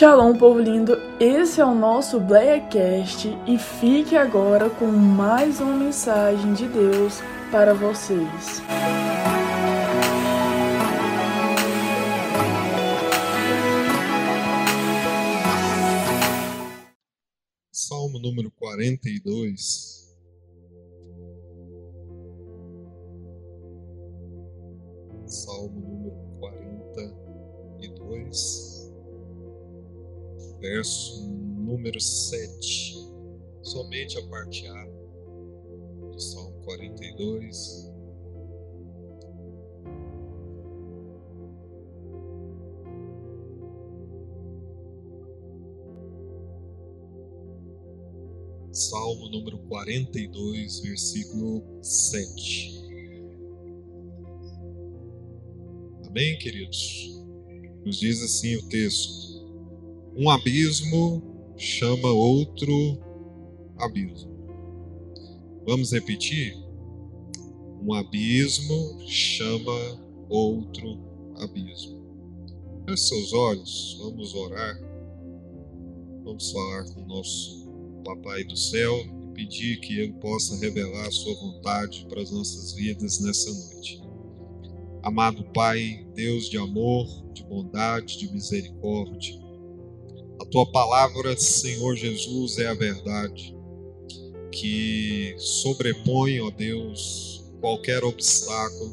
Shalom, povo lindo! Esse é o nosso Blackcast e fique agora com mais uma mensagem de Deus para vocês. Salmo número 42. Verso número 7, somente a parte A do Salmo 42. Salmo número 42, versículo 7. Amém, queridos? Nos diz assim o texto: um abismo chama outro abismo. Vamos repetir? Um abismo chama outro abismo. Feche seus olhos, vamos orar. Vamos falar com o nosso Papai do céu e pedir que Ele possa revelar a Sua vontade para as nossas vidas nessa noite. Amado Pai, Deus de amor, de bondade, de misericórdia, tua palavra, Senhor Jesus, é a verdade que sobrepõe, ó Deus, qualquer obstáculo.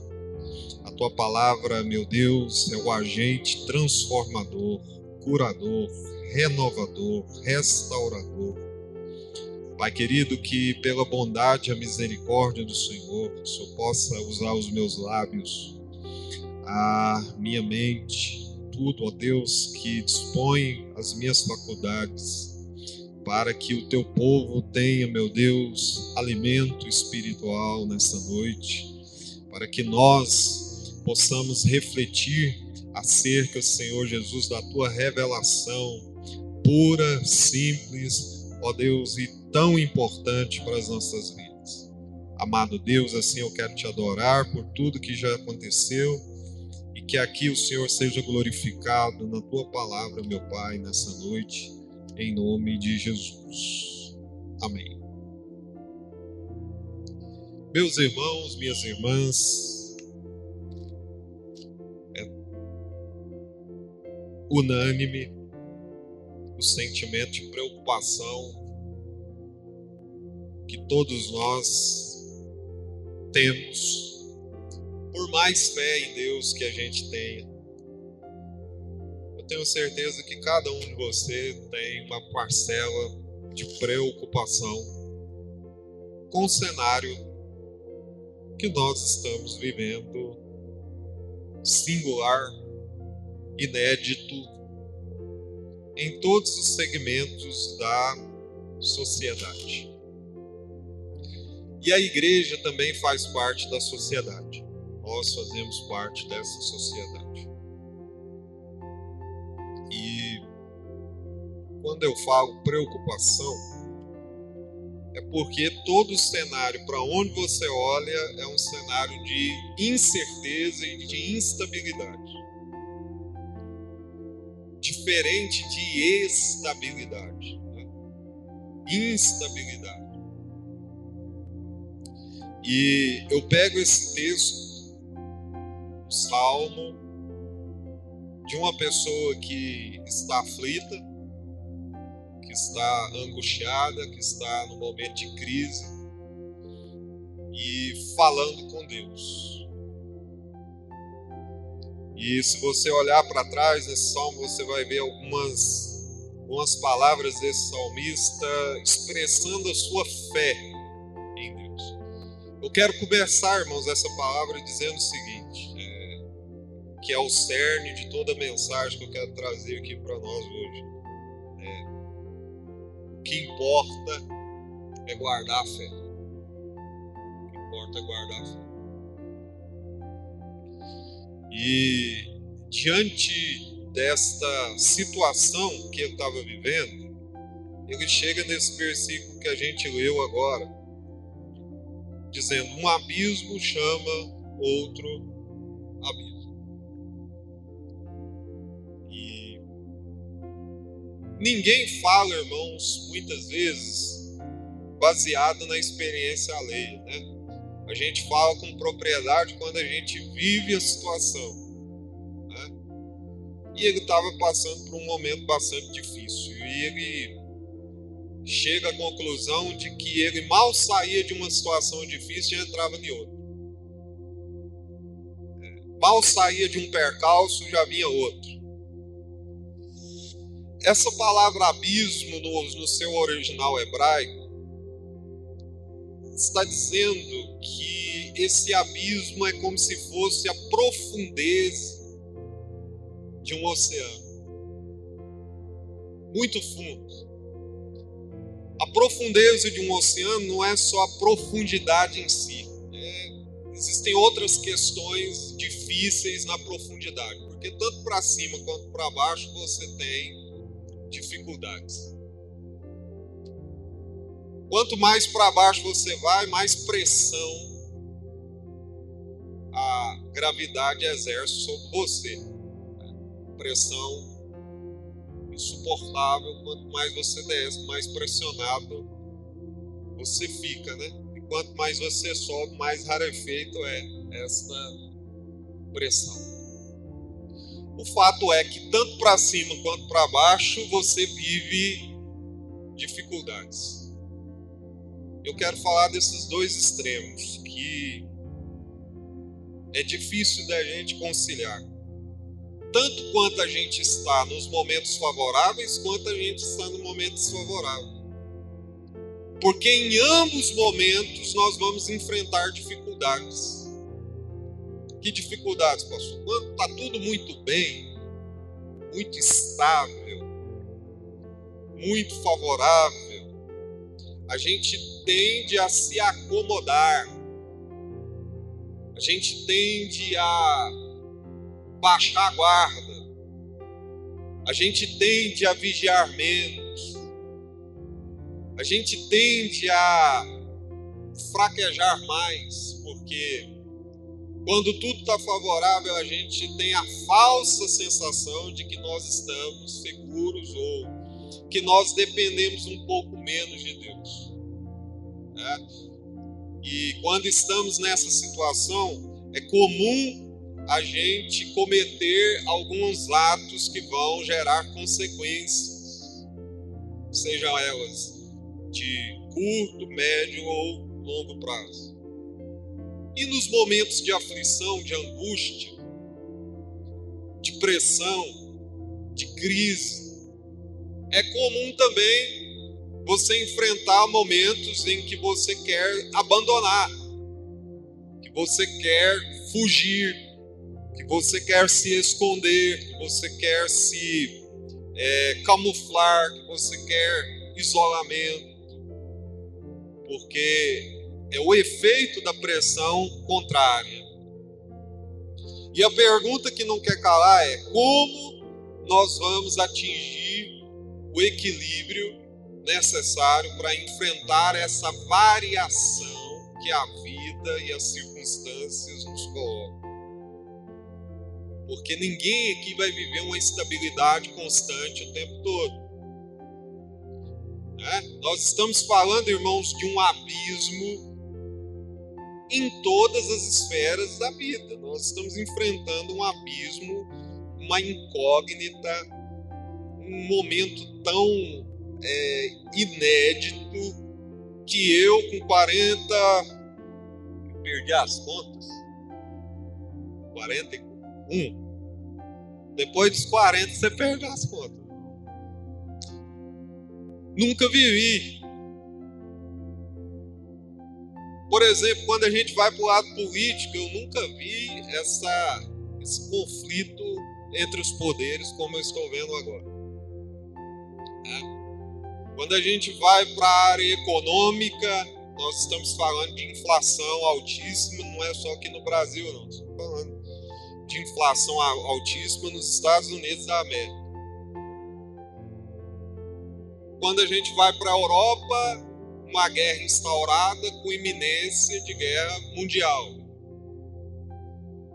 A tua palavra, meu Deus, é o agente transformador, curador, renovador, restaurador. Pai querido, que pela bondade e a misericórdia do Senhor, o Senhor possa usar os meus lábios, a minha mente, tudo, ó Deus, que dispõe as minhas faculdades para que o teu povo tenha, meu Deus, alimento espiritual nessa noite, para que nós possamos refletir acerca, Senhor Jesus, da tua revelação pura, simples, ó Deus, e tão importante para as nossas vidas. Amado Deus, assim eu quero te adorar por tudo que já aconteceu que aqui o Senhor seja glorificado na tua palavra, meu Pai, nessa noite, em nome de Jesus. Amém. Meus irmãos, minhas irmãs, é unânime o sentimento de preocupação que todos nós temos por mais fé em Deus que a gente tenha, eu tenho certeza que cada um de você tem uma parcela de preocupação com o cenário que nós estamos vivendo, singular, inédito, em todos os segmentos da sociedade. E a igreja também faz parte da sociedade nós fazemos parte dessa sociedade. E quando eu falo preocupação, é porque todo o cenário para onde você olha é um cenário de incerteza e de instabilidade. Diferente de estabilidade. Né? Instabilidade. E eu pego esse texto salmo de uma pessoa que está aflita, que está angustiada, que está no momento de crise e falando com Deus. E se você olhar para trás nesse salmo, você vai ver algumas, algumas palavras desse salmista expressando a sua fé em Deus. Eu quero começar, irmãos, essa palavra dizendo o seguinte: que é o cerne de toda a mensagem que eu quero trazer aqui para nós hoje. É, o que importa é guardar a fé. O que importa é guardar a fé. E diante desta situação que ele estava vivendo, ele chega nesse versículo que a gente leu agora, dizendo: um abismo chama outro abismo. Ninguém fala, irmãos, muitas vezes baseado na experiência alheia, né? A gente fala com propriedade quando a gente vive a situação. Né? E ele estava passando por um momento bastante difícil. E ele chega à conclusão de que ele mal saía de uma situação difícil e entrava em outra. Mal saía de um percalço, já vinha outro. Essa palavra abismo no, no seu original hebraico está dizendo que esse abismo é como se fosse a profundeza de um oceano. Muito fundo. A profundeza de um oceano não é só a profundidade em si. É, existem outras questões difíceis na profundidade, porque tanto para cima quanto para baixo você tem dificuldades. Quanto mais para baixo você vai, mais pressão a gravidade exerce sobre você. Pressão insuportável. Quanto mais você desce, mais pressionado você fica, né? E quanto mais você sobe, mais rarefeito é essa pressão. O fato é que tanto para cima quanto para baixo você vive dificuldades. Eu quero falar desses dois extremos que é difícil da gente conciliar tanto quanto a gente está nos momentos favoráveis, quanto a gente está no momento desfavorável. Porque em ambos momentos nós vamos enfrentar dificuldades. Que dificuldades, pastor? Quando está tudo muito bem, muito estável, muito favorável, a gente tende a se acomodar, a gente tende a baixar a guarda, a gente tende a vigiar menos, a gente tende a fraquejar mais, porque quando tudo está favorável, a gente tem a falsa sensação de que nós estamos seguros ou que nós dependemos um pouco menos de Deus. Né? E quando estamos nessa situação, é comum a gente cometer alguns atos que vão gerar consequências, sejam elas de curto, médio ou longo prazo. E nos momentos de aflição, de angústia, de pressão, de crise, é comum também você enfrentar momentos em que você quer abandonar, que você quer fugir, que você quer se esconder, que você quer se é, camuflar, que você quer isolamento, porque é o efeito da pressão contrária. E a pergunta que não quer calar é: como nós vamos atingir o equilíbrio necessário para enfrentar essa variação que a vida e as circunstâncias nos colocam? Porque ninguém aqui vai viver uma estabilidade constante o tempo todo. É? Nós estamos falando, irmãos, de um abismo em todas as esferas da vida. Nós estamos enfrentando um abismo, uma incógnita, um momento tão é, inédito que eu, com 40, perdi as contas, 40 um. Depois dos 40 você perde as contas. Nunca vivi. Por exemplo, quando a gente vai para o lado político, eu nunca vi essa, esse conflito entre os poderes como eu estou vendo agora. É. Quando a gente vai para a área econômica, nós estamos falando de inflação altíssima, não é só aqui no Brasil, não. Estamos falando de inflação altíssima nos Estados Unidos da América. Quando a gente vai para a Europa, uma guerra instaurada com iminência de guerra mundial,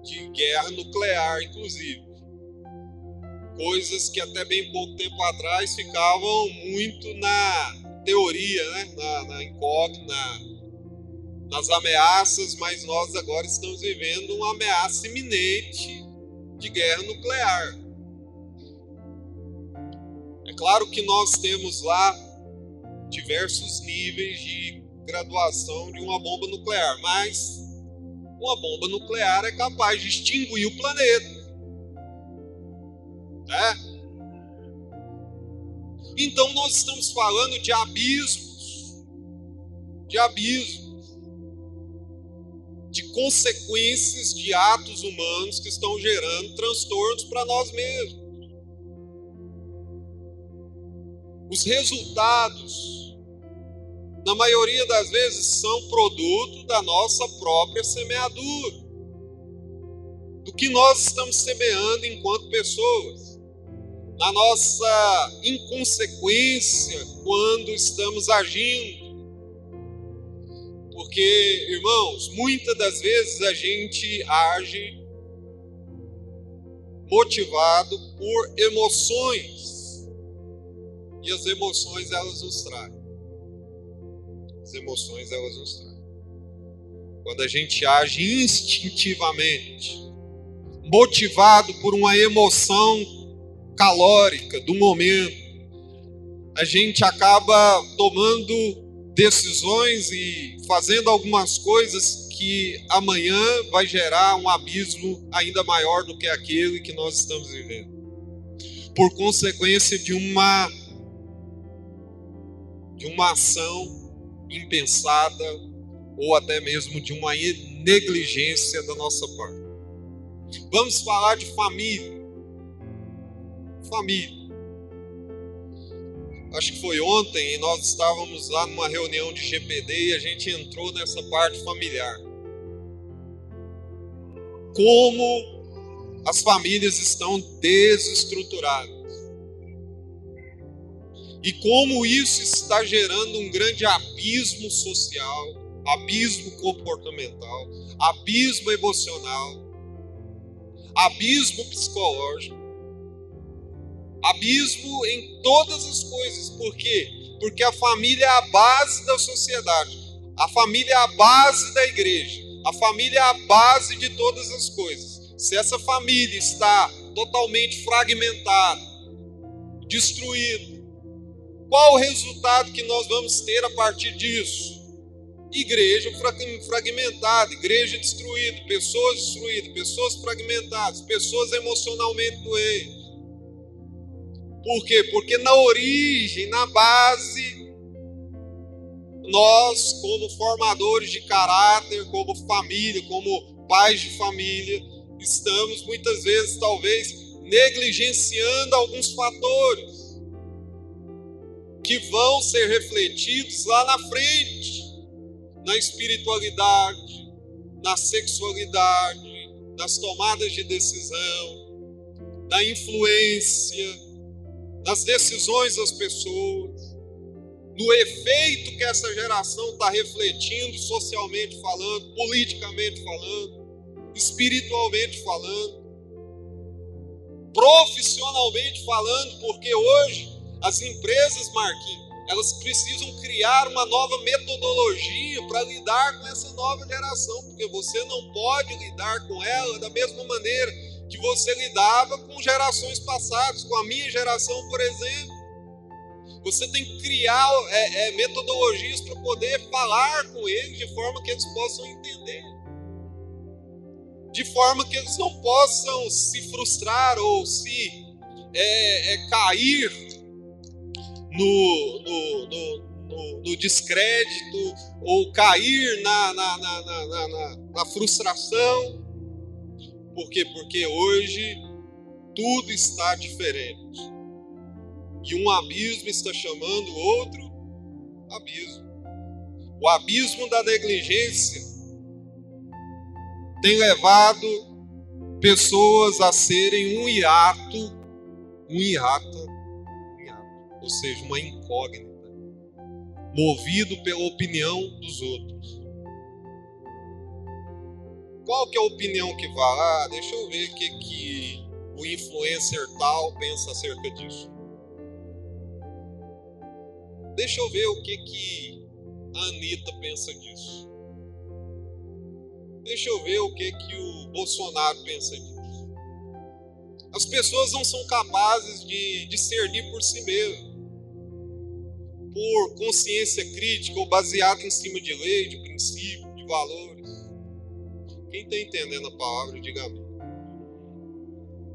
de guerra nuclear, inclusive. coisas que até bem pouco tempo atrás ficavam muito na teoria, né? na, na incógnita, nas ameaças, mas nós agora estamos vivendo uma ameaça iminente de guerra nuclear. É claro que nós temos lá diversos níveis de graduação de uma bomba nuclear, mas uma bomba nuclear é capaz de extinguir o planeta. Né? Então nós estamos falando de abismos, de abismos, de consequências de atos humanos que estão gerando transtornos para nós mesmos. Os resultados, na maioria das vezes, são produto da nossa própria semeadura, do que nós estamos semeando enquanto pessoas, na nossa inconsequência quando estamos agindo. Porque, irmãos, muitas das vezes a gente age motivado por emoções e as emoções elas nos traem. As emoções elas nos traem. Quando a gente age instintivamente, motivado por uma emoção calórica do momento, a gente acaba tomando decisões e fazendo algumas coisas que amanhã vai gerar um abismo ainda maior do que aquele que nós estamos vivendo. Por consequência de uma de uma ação impensada ou até mesmo de uma negligência da nossa parte. Vamos falar de família. Família. Acho que foi ontem e nós estávamos lá numa reunião de GPD e a gente entrou nessa parte familiar. Como as famílias estão desestruturadas e como isso está gerando um grande abismo social, abismo comportamental, abismo emocional, abismo psicológico, abismo em todas as coisas. Por quê? Porque a família é a base da sociedade, a família é a base da igreja, a família é a base de todas as coisas. Se essa família está totalmente fragmentada, destruída, qual o resultado que nós vamos ter a partir disso? Igreja fragmentada, igreja destruída, pessoas destruídas, pessoas fragmentadas, pessoas emocionalmente doentes. Por quê? Porque na origem, na base, nós, como formadores de caráter, como família, como pais de família, estamos muitas vezes, talvez, negligenciando alguns fatores que vão ser refletidos lá na frente, na espiritualidade, na sexualidade, nas tomadas de decisão, na influência, nas decisões das pessoas, no efeito que essa geração está refletindo socialmente falando, politicamente falando, espiritualmente falando, profissionalmente falando, porque hoje as empresas, Marquinhos, elas precisam criar uma nova metodologia para lidar com essa nova geração, porque você não pode lidar com ela da mesma maneira que você lidava com gerações passadas, com a minha geração, por exemplo. Você tem que criar é, é, metodologias para poder falar com eles de forma que eles possam entender. De forma que eles não possam se frustrar ou se é, é cair no, no, no, no descrédito ou cair na, na, na, na, frustração. Por quê? Porque hoje tudo está diferente. E um abismo está chamando outro abismo. O abismo da negligência tem levado pessoas a serem um hiato, um hiato ou seja, uma incógnita, movido pela opinião dos outros. Qual que é a opinião que vai? Ah, deixa eu ver o que, que o influencer tal pensa acerca disso. Deixa eu ver o que, que a Anitta pensa disso. Deixa eu ver o que, que o Bolsonaro pensa disso. As pessoas não são capazes de discernir por si mesmas, por consciência crítica ou baseado em cima de lei, de princípio, de valores. Quem está entendendo a palavra, diga amém.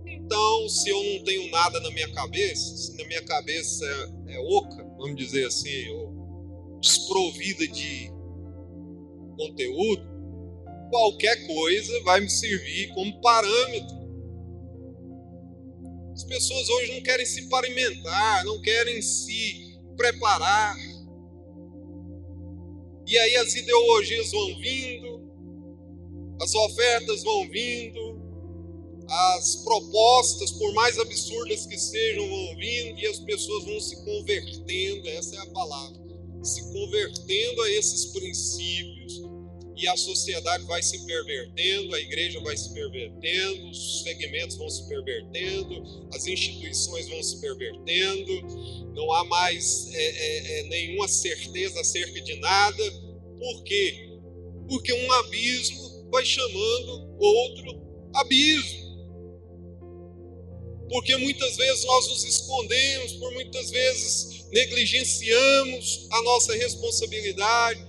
Então, se eu não tenho nada na minha cabeça, se na minha cabeça é, é oca, vamos dizer assim, ou desprovida de conteúdo, qualquer coisa vai me servir como parâmetro. As pessoas hoje não querem se parimentar, não querem se preparar. E aí as ideologias vão vindo, as ofertas vão vindo, as propostas, por mais absurdas que sejam, vão vindo e as pessoas vão se convertendo, essa é a palavra, se convertendo a esses princípios e a sociedade vai se pervertendo, a igreja vai se pervertendo, os segmentos vão se pervertendo, as instituições vão se pervertendo, não há mais é, é, é, nenhuma certeza acerca de nada. Por quê? Porque um abismo vai chamando outro abismo porque muitas vezes nós nos escondemos, por muitas vezes negligenciamos a nossa responsabilidade.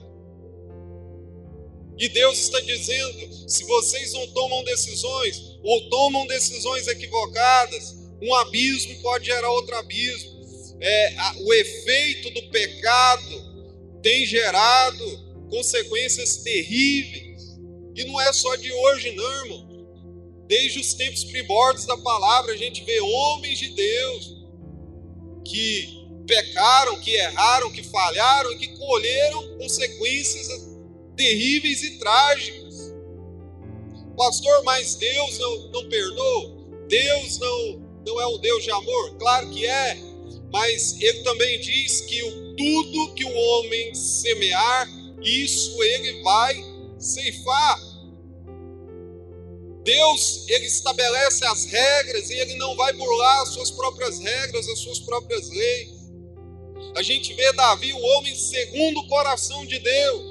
E Deus está dizendo: se vocês não tomam decisões, ou tomam decisões equivocadas, um abismo pode gerar outro abismo. É, a, o efeito do pecado tem gerado consequências terríveis. E não é só de hoje, não, irmão. Desde os tempos primórdios da palavra, a gente vê homens de Deus que pecaram, que erraram, que falharam e que colheram consequências terríveis e trágicas. Pastor, mas Deus não, não perdoa? Deus não, não é um Deus de amor? Claro que é, mas ele também diz que o, tudo que o homem semear, isso ele vai ceifar. Deus, ele estabelece as regras e ele não vai burlar as suas próprias regras, as suas próprias leis. A gente vê Davi, o homem segundo o coração de Deus.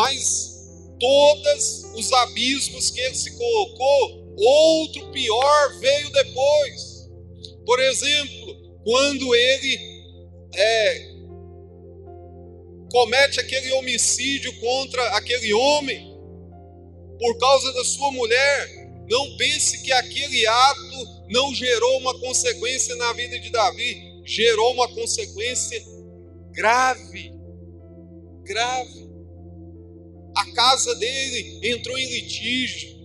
Mas todos os abismos que ele se colocou, outro pior veio depois. Por exemplo, quando ele é, comete aquele homicídio contra aquele homem, por causa da sua mulher. Não pense que aquele ato não gerou uma consequência na vida de Davi, gerou uma consequência grave. Grave. A casa dele entrou em litígio.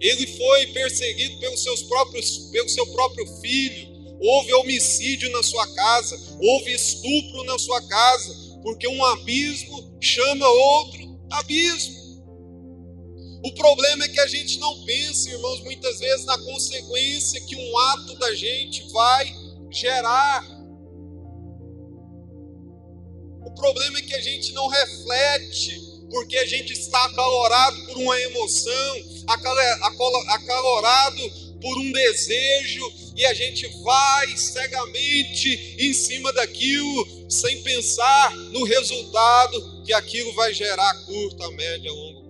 Ele foi perseguido pelos seus próprios, pelo seu próprio filho. Houve homicídio na sua casa, houve estupro na sua casa, porque um abismo chama outro abismo. O problema é que a gente não pensa, irmãos, muitas vezes na consequência que um ato da gente vai gerar. O problema é que a gente não reflete, porque a gente está acalorado por uma emoção, acalorado por um desejo, e a gente vai cegamente em cima daquilo, sem pensar no resultado que aquilo vai gerar a curto, a médio, a longo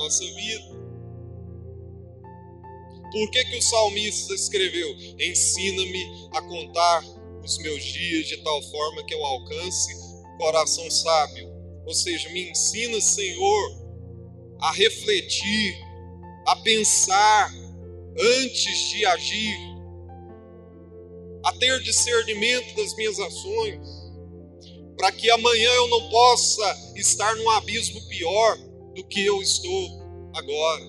nossa vida. Por que, que o salmista escreveu? Ensina-me a contar os meus dias de tal forma que eu alcance coração sábio. Ou seja, me ensina, Senhor, a refletir, a pensar antes de agir, a ter discernimento das minhas ações, para que amanhã eu não possa estar num abismo pior, do que eu estou agora.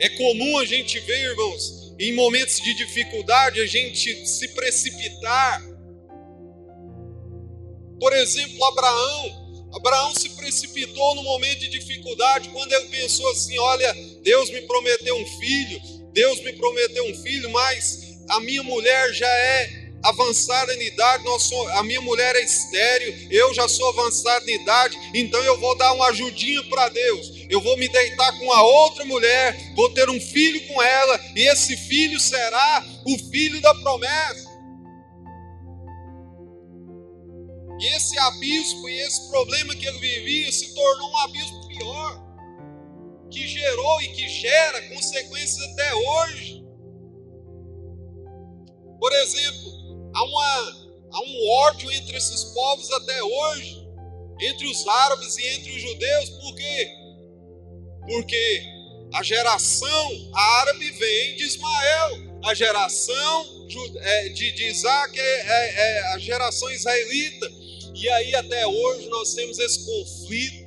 É comum a gente ver, irmãos, em momentos de dificuldade, a gente se precipitar. Por exemplo, Abraão. Abraão se precipitou no momento de dificuldade, quando ele pensou assim: olha, Deus me prometeu um filho, Deus me prometeu um filho, mas a minha mulher já é avançada em idade, a minha mulher é estéreo, eu já sou avançado em idade, então eu vou dar uma ajudinha para Deus. Eu vou me deitar com a outra mulher, vou ter um filho com ela, e esse filho será o filho da promessa. E esse abismo e esse problema que ele vivia se tornou um abismo pior, que gerou e que gera consequências até hoje. Por exemplo, há, uma, há um ódio entre esses povos até hoje, entre os árabes e entre os judeus, por quê? Porque a geração árabe vem de Ismael, a geração é, de, de Isaac é, é, é a geração israelita. E aí até hoje nós temos esse conflito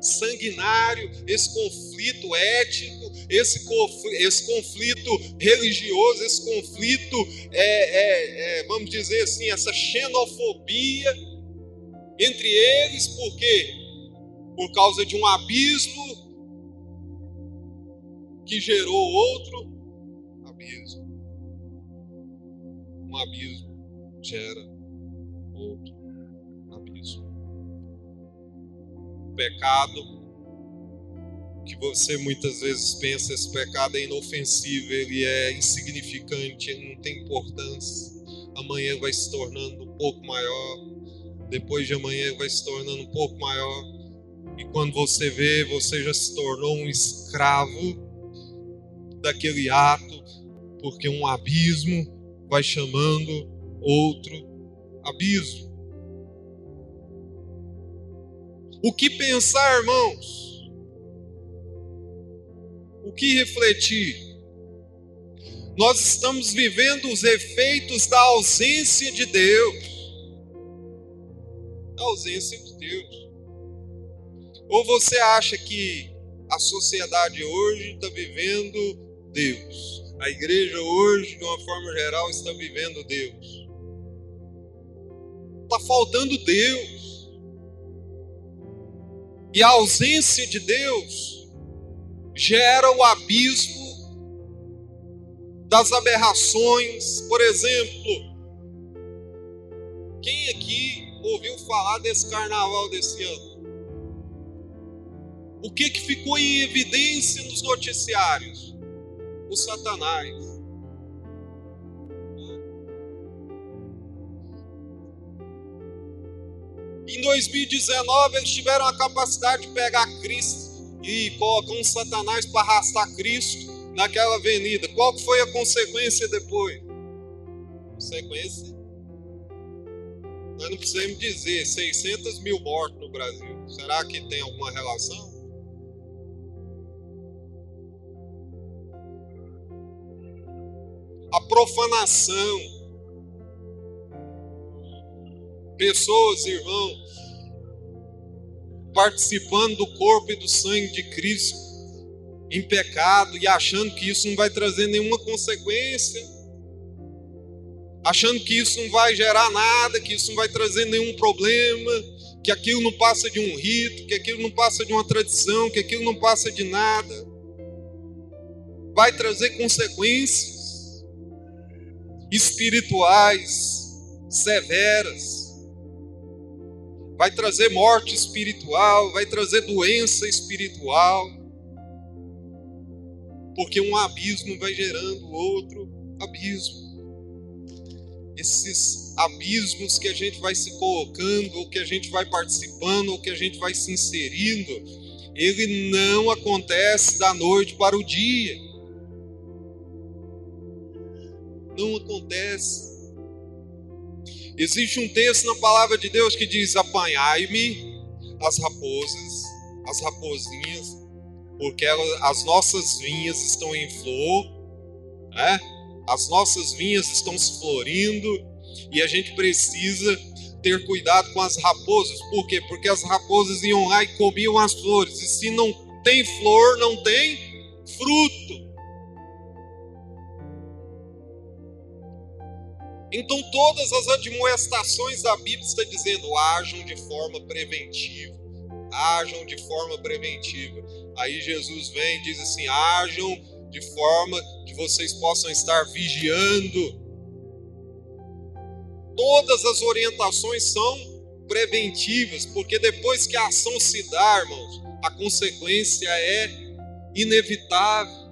sanguinário, esse conflito ético, esse, esse conflito religioso, esse conflito, é, é, é, vamos dizer assim, essa xenofobia entre eles, por quê? Por causa de um abismo que gerou outro abismo. Um abismo gera outro pecado que você muitas vezes pensa esse pecado é inofensivo, ele é insignificante, ele não tem importância. Amanhã vai se tornando um pouco maior, depois de amanhã vai se tornando um pouco maior. E quando você vê, você já se tornou um escravo daquele ato, porque um abismo vai chamando outro abismo. O que pensar, irmãos? O que refletir? Nós estamos vivendo os efeitos da ausência de Deus. Da ausência de Deus. Ou você acha que a sociedade hoje está vivendo Deus? A igreja hoje, de uma forma geral, está vivendo Deus. Está faltando Deus. E a ausência de Deus gera o abismo das aberrações. Por exemplo, quem aqui ouviu falar desse carnaval desse ano? O que, que ficou em evidência nos noticiários? O Satanás. Em 2019, eles tiveram a capacidade de pegar Cristo e colocar um Satanás para arrastar Cristo naquela avenida. Qual foi a consequência depois? Consequência? Nós não precisamos dizer 600 mil mortos no Brasil. Será que tem alguma relação? A profanação pessoas, irmãos, participando do corpo e do sangue de Cristo em pecado e achando que isso não vai trazer nenhuma consequência, achando que isso não vai gerar nada, que isso não vai trazer nenhum problema, que aquilo não passa de um rito, que aquilo não passa de uma tradição, que aquilo não passa de nada. Vai trazer consequências espirituais severas vai trazer morte espiritual, vai trazer doença espiritual, porque um abismo vai gerando outro abismo. Esses abismos que a gente vai se colocando, ou que a gente vai participando, ou que a gente vai se inserindo, ele não acontece da noite para o dia. Não acontece. Existe um texto na palavra de Deus que diz: Apanhai-me as raposas, as raposinhas, porque as nossas vinhas estão em flor, né? as nossas vinhas estão se florindo e a gente precisa ter cuidado com as raposas. Por quê? Porque as raposas iam lá e comiam as flores, e se não tem flor, não tem fruto. Então, todas as admoestações da Bíblia está dizendo: ajam de forma preventiva. Ajam de forma preventiva. Aí Jesus vem e diz assim: ajam de forma que vocês possam estar vigiando. todas as orientações são preventivas, porque depois que a ação se dá, irmãos, a consequência é inevitável.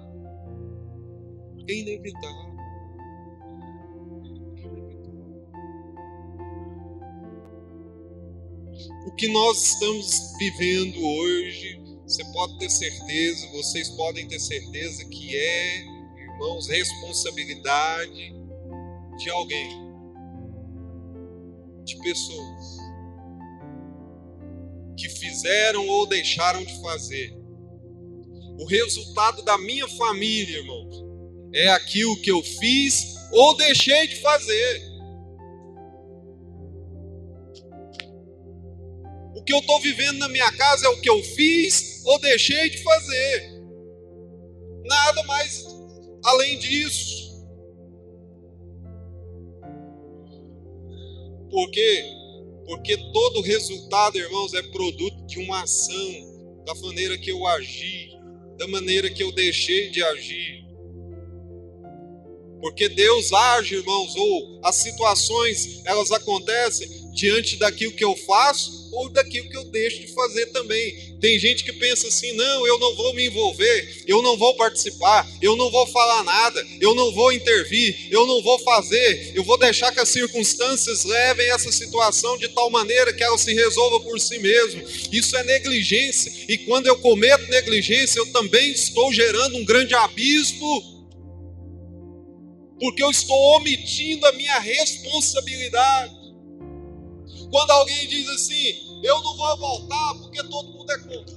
É inevitável. O que nós estamos vivendo hoje, você pode ter certeza, vocês podem ter certeza que é, irmãos, responsabilidade de alguém, de pessoas que fizeram ou deixaram de fazer. O resultado da minha família, irmãos, é aquilo que eu fiz ou deixei de fazer. Que eu estou vivendo na minha casa é o que eu fiz ou deixei de fazer. Nada mais além disso. Por quê? Porque todo resultado, irmãos, é produto de uma ação, da maneira que eu agi, da maneira que eu deixei de agir. Porque Deus age, irmãos, ou as situações, elas acontecem diante daquilo que eu faço ou daquilo que eu deixo de fazer também. Tem gente que pensa assim: não, eu não vou me envolver, eu não vou participar, eu não vou falar nada, eu não vou intervir, eu não vou fazer, eu vou deixar que as circunstâncias levem essa situação de tal maneira que ela se resolva por si mesmo. Isso é negligência, e quando eu cometo negligência, eu também estou gerando um grande abismo porque eu estou omitindo a minha responsabilidade. Quando alguém diz assim, eu não vou voltar porque todo mundo é corrupto,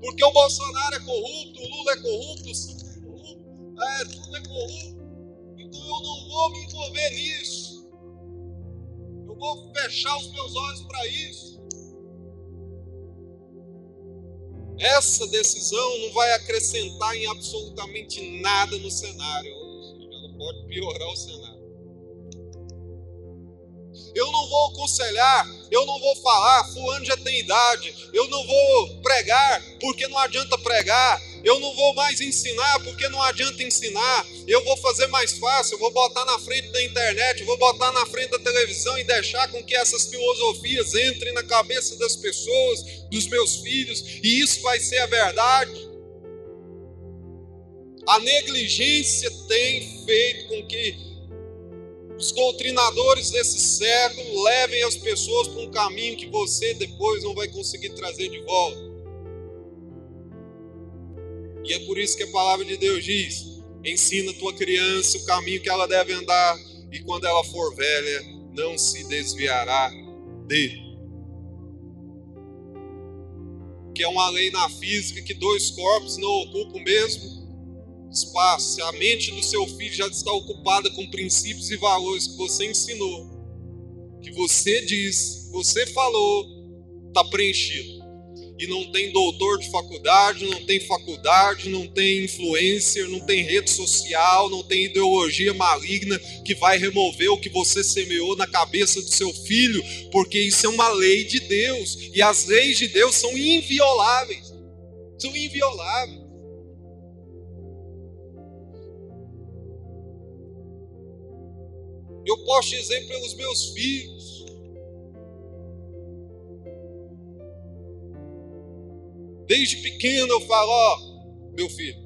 porque o Bolsonaro é corrupto, o Lula é corrupto, o Ciro é corrupto, é, tudo é corrupto, então eu não vou me envolver nisso, eu vou fechar os meus olhos para isso. Essa decisão não vai acrescentar em absolutamente nada no cenário, ela pode piorar o cenário. Eu não vou aconselhar, eu não vou falar, fulano já tem idade, eu não vou pregar porque não adianta pregar, eu não vou mais ensinar porque não adianta ensinar, eu vou fazer mais fácil, eu vou botar na frente da internet, vou botar na frente da televisão e deixar com que essas filosofias entrem na cabeça das pessoas, dos meus filhos, e isso vai ser a verdade. A negligência tem feito com que os doutrinadores desse século levem as pessoas para um caminho que você depois não vai conseguir trazer de volta. E é por isso que a palavra de Deus diz: ensina a tua criança o caminho que ela deve andar, e quando ela for velha, não se desviará dele. Que é uma lei na física que dois corpos não ocupam o mesmo espaço, se a mente do seu filho já está ocupada com princípios e valores que você ensinou, que você diz, você falou, está preenchido. E não tem doutor de faculdade, não tem faculdade, não tem influencer, não tem rede social, não tem ideologia maligna que vai remover o que você semeou na cabeça do seu filho, porque isso é uma lei de Deus. E as leis de Deus são invioláveis. São invioláveis. Eu posso dizer pelos meus filhos. Desde pequeno eu falo, ó, meu filho,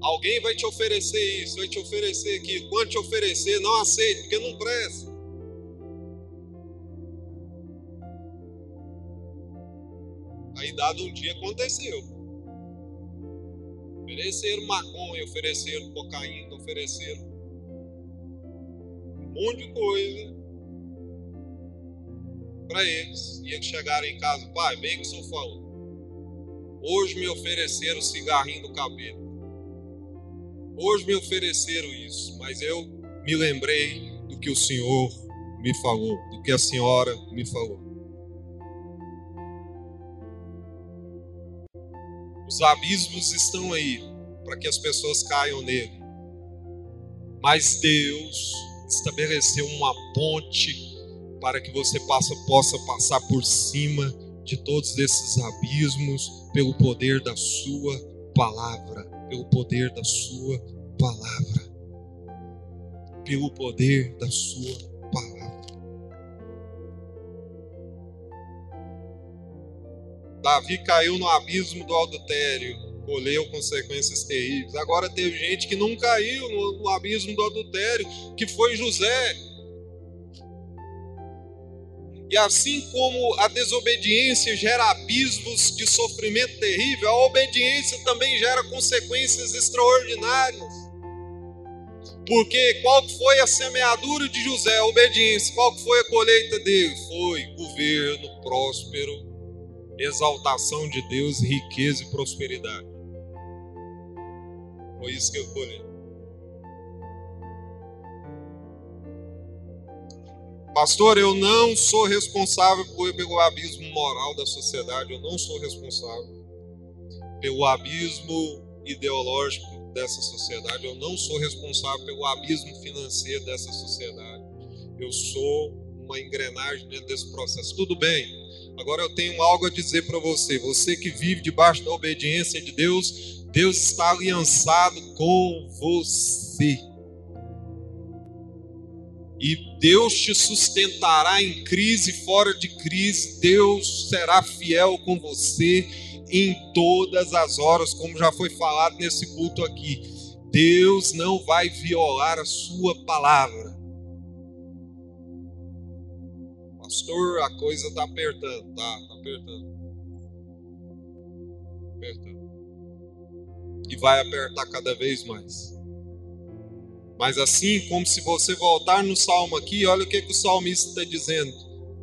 alguém vai te oferecer isso, vai te oferecer aquilo. Quando te oferecer, não aceite, porque não presta. Aí dado um dia aconteceu. Ofereceram maconha, ofereceram cocaína, ofereceram um monte de coisa para eles. E eles chegaram em casa, pai, bem que o senhor falou. Hoje me ofereceram cigarrinho no cabelo. Hoje me ofereceram isso, mas eu me lembrei do que o senhor me falou, do que a senhora me falou. Os abismos estão aí para que as pessoas caiam nele. Mas Deus estabeleceu uma ponte para que você possa, possa passar por cima de todos esses abismos pelo poder da Sua palavra, pelo poder da Sua palavra. pelo poder da Sua palavra. Davi caiu no abismo do adultério, colheu consequências terríveis. Agora teve gente que não caiu no, abismo do adultério, que foi José. E assim como a desobediência gera abismos de sofrimento terrível, a obediência também gera consequências extraordinárias. Porque qual foi a semeadura de José? A obediência. Qual foi a colheita dele? Foi governo próspero, exaltação de Deus, riqueza e prosperidade. Foi isso que eu colhi. Pastor, eu não sou responsável pelo abismo moral da sociedade, eu não sou responsável pelo abismo ideológico dessa sociedade, eu não sou responsável pelo abismo financeiro dessa sociedade. Eu sou uma engrenagem dentro desse processo. Tudo bem. Agora eu tenho algo a dizer para você. Você que vive debaixo da obediência de Deus, Deus está aliançado com você. E Deus te sustentará em crise, fora de crise. Deus será fiel com você em todas as horas, como já foi falado nesse culto aqui. Deus não vai violar a sua palavra. Pastor, a coisa está apertando, tá, tá apertando. Apertando. E vai apertar cada vez mais. Mas assim, como se você voltar no salmo aqui, olha o que, que o salmista está dizendo.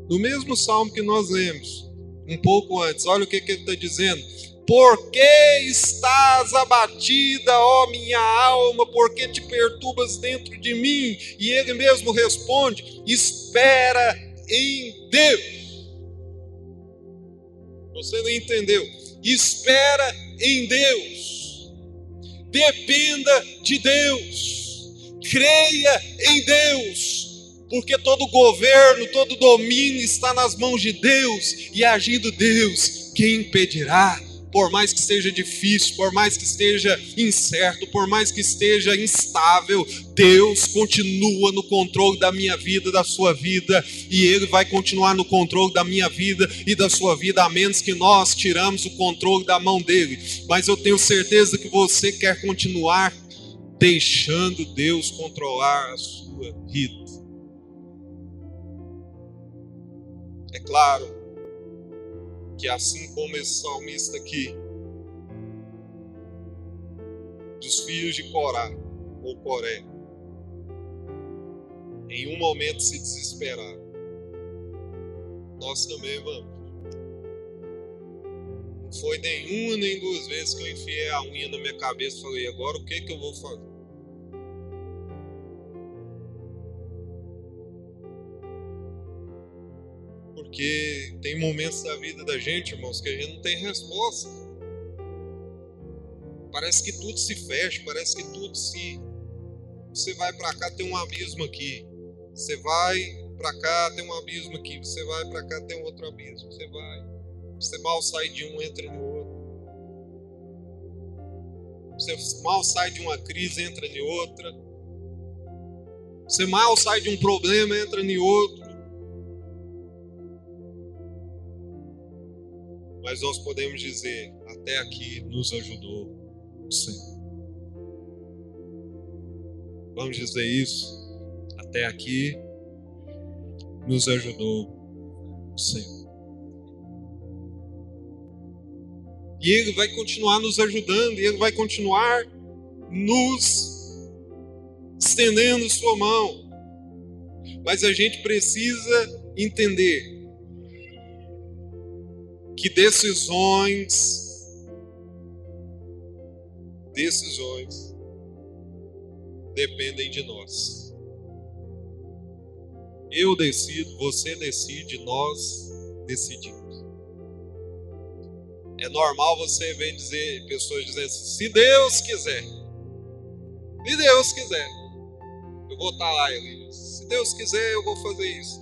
No mesmo salmo que nós lemos, um pouco antes. Olha o que, que ele está dizendo. Por que estás abatida, ó minha alma? Por que te perturbas dentro de mim? E ele mesmo responde: Espera em Deus. Você não entendeu? Espera em Deus. Dependa de Deus. Creia em Deus porque todo governo, todo domínio está nas mãos de Deus, e agindo Deus, quem impedirá? Por mais que seja difícil, por mais que esteja incerto, por mais que esteja instável, Deus continua no controle da minha vida, da sua vida, e Ele vai continuar no controle da minha vida e da sua vida, a menos que nós tiramos o controle da mão dele. Mas eu tenho certeza que você quer continuar deixando Deus controlar a sua vida. É claro que assim como esse salmista aqui, dos filhos de Corá ou Coré, em um momento se desesperar, nós também vamos. Não foi nenhuma nem duas vezes que eu enfiei a unha na minha cabeça e falei, agora o que, que eu vou fazer? Porque tem momentos da vida da gente, irmãos, que a gente não tem resposta. Parece que tudo se fecha, parece que tudo se. Você vai para cá, tem um abismo aqui. Você vai para cá, tem um abismo aqui. Você vai para cá, tem outro abismo. Você vai. Você mal sai de um, entra no outro. Você mal sai de uma crise, entra em outra. Você mal sai de um problema, entra em outro. Mas nós podemos dizer: até aqui nos ajudou o Senhor. Vamos dizer isso? Até aqui nos ajudou o Senhor. E Ele vai continuar nos ajudando, e Ele vai continuar nos estendendo Sua mão. Mas a gente precisa entender que decisões, decisões dependem de nós. Eu decido, você decide, nós decidimos. É normal você ver dizer, pessoas dizendo assim, se Deus quiser, se Deus quiser, eu vou estar lá, Elias. Se Deus quiser, eu vou fazer isso.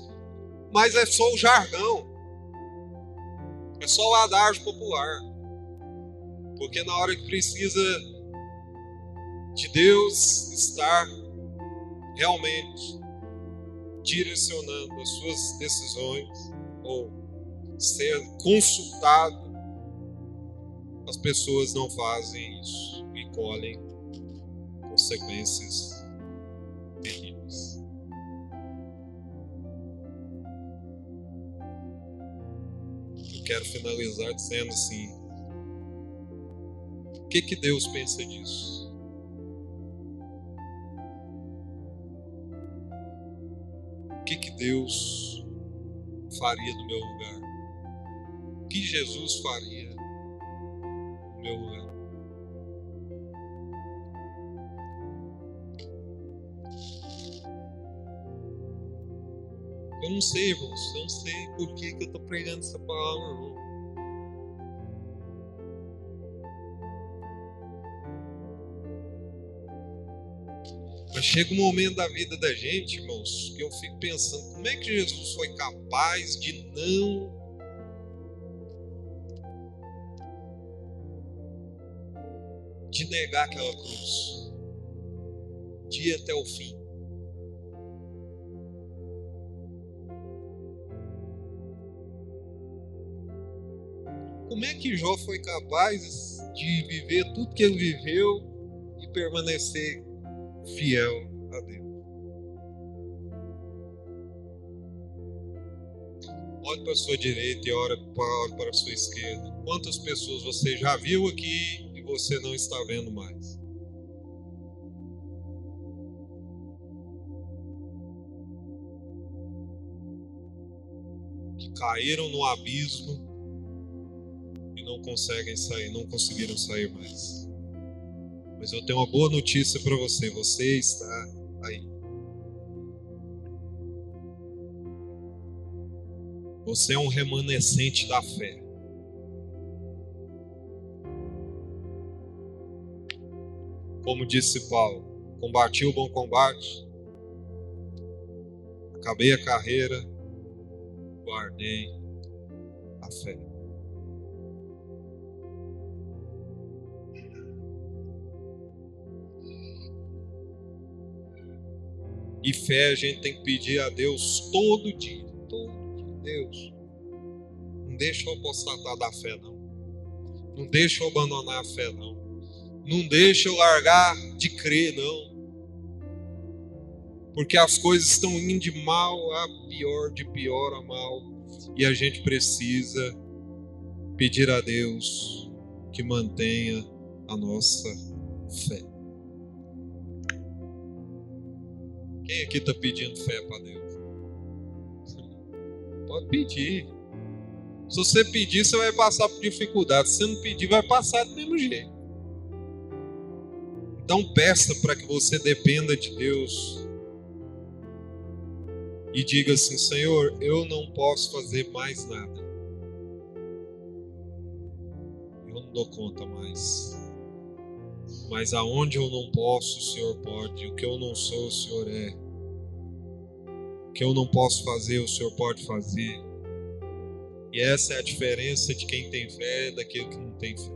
Mas é só o jargão. É só o adágio popular. Porque na hora que precisa de Deus estar realmente direcionando as suas decisões ou ser consultado, as pessoas não fazem isso e colhem consequências Quero finalizar dizendo assim: o que, que Deus pensa disso? O que, que Deus faria no meu lugar? O que Jesus faria no meu lugar? Eu não sei, irmãos. Eu não sei por que, que eu estou pregando essa palavra, não. Mas chega um momento da vida da gente, irmãos, que eu fico pensando: como é que Jesus foi capaz de não de negar aquela cruz, de ir até o fim. Como é que Jó foi capaz de viver tudo que ele viveu e permanecer fiel a Deus? Olhe para a sua direita e olhe para a sua esquerda. Quantas pessoas você já viu aqui e você não está vendo mais? Que caíram no abismo não conseguem sair, não conseguiram sair mais. Mas eu tenho uma boa notícia para você, você está aí. Você é um remanescente da fé. Como disse Paulo, combati o bom combate, acabei a carreira, guardei a fé. E fé a gente tem que pedir a Deus todo dia. Todo dia. Deus, não deixa eu apostatar da fé, não. Não deixa eu abandonar a fé, não. Não deixa eu largar de crer, não. Porque as coisas estão indo de mal a pior, de pior a mal. E a gente precisa pedir a Deus que mantenha a nossa fé. Quem aqui está pedindo fé para Deus? Pode pedir. Se você pedir, você vai passar por dificuldade. Se não pedir, vai passar do mesmo jeito. Então peça para que você dependa de Deus. E diga assim: Senhor, eu não posso fazer mais nada. Eu não dou conta mais. Mas aonde eu não posso, o Senhor pode. O que eu não sou, o Senhor é. O que eu não posso fazer, o Senhor pode fazer. E essa é a diferença de quem tem fé daquele que não tem fé.